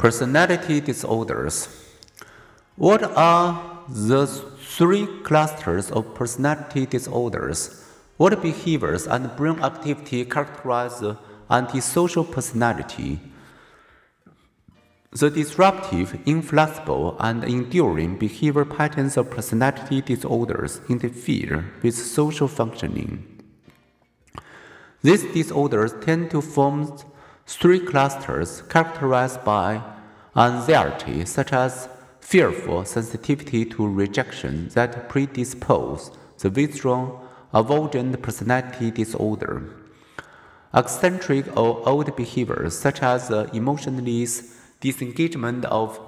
Personality disorders. What are the three clusters of personality disorders? What behaviors and brain activity characterize the antisocial personality? The disruptive, inflexible, and enduring behavior patterns of personality disorders interfere with social functioning. These disorders tend to form three clusters characterized by anxiety, such as fearful sensitivity to rejection that predispose the withdrawn avoidant personality disorder. Eccentric or odd behaviors, such as the emotionless disengagement of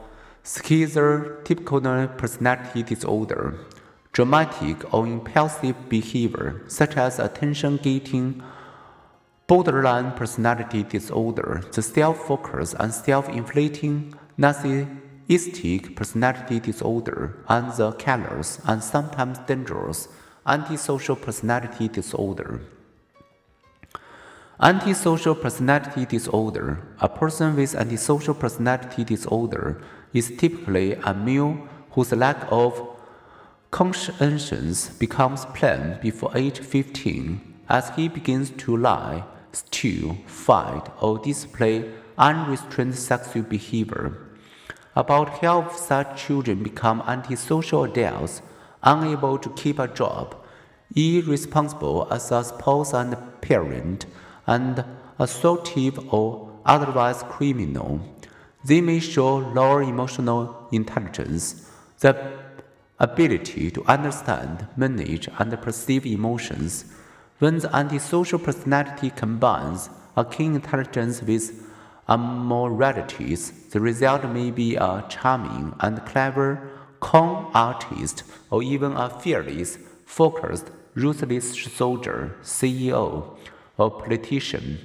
schizotypal personality disorder. Dramatic or impulsive behavior, such as attention getting borderline personality disorder, the self focused and self inflating narcissistic personality disorder, and the callous and sometimes dangerous antisocial personality disorder. Antisocial personality disorder. A person with antisocial personality disorder is typically a male whose lack of conscience becomes plain before age 15 as he begins to lie steal, fight, or display unrestrained sexual behavior. About half such children become antisocial adults, unable to keep a job, irresponsible as a spouse and parent, and assaultive or otherwise criminal. They may show lower emotional intelligence, the ability to understand, manage, and perceive emotions when the antisocial personality combines a keen intelligence with immoralities, the result may be a charming and clever con artist or even a fearless, focused, ruthless soldier, CEO, or politician.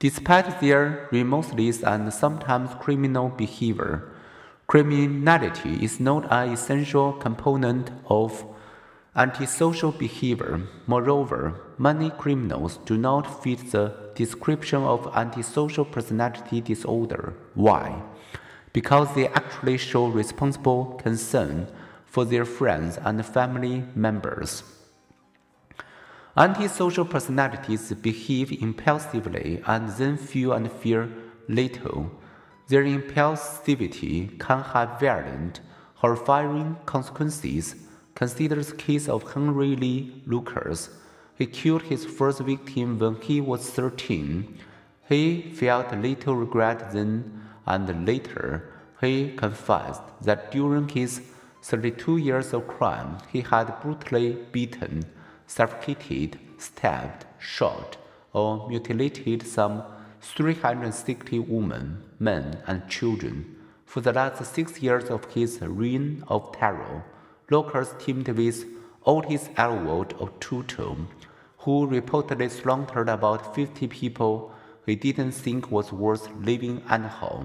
Despite their remorseless and sometimes criminal behavior, criminality is not an essential component of Antisocial behavior. Moreover, many criminals do not fit the description of antisocial personality disorder. Why? Because they actually show responsible concern for their friends and family members. Antisocial personalities behave impulsively and then feel and fear little. Their impulsivity can have violent, horrifying consequences Consider the case of Henry Lee Lucas. He killed his first victim when he was 13. He felt little regret then, and later he confessed that during his 32 years of crime, he had brutally beaten, suffocated, stabbed, shot, or mutilated some 360 women, men, and children for the last six years of his reign of terror. Lucas teamed with Otis Elwood of Tutum, who reportedly slaughtered about 50 people he didn't think was worth living anyhow.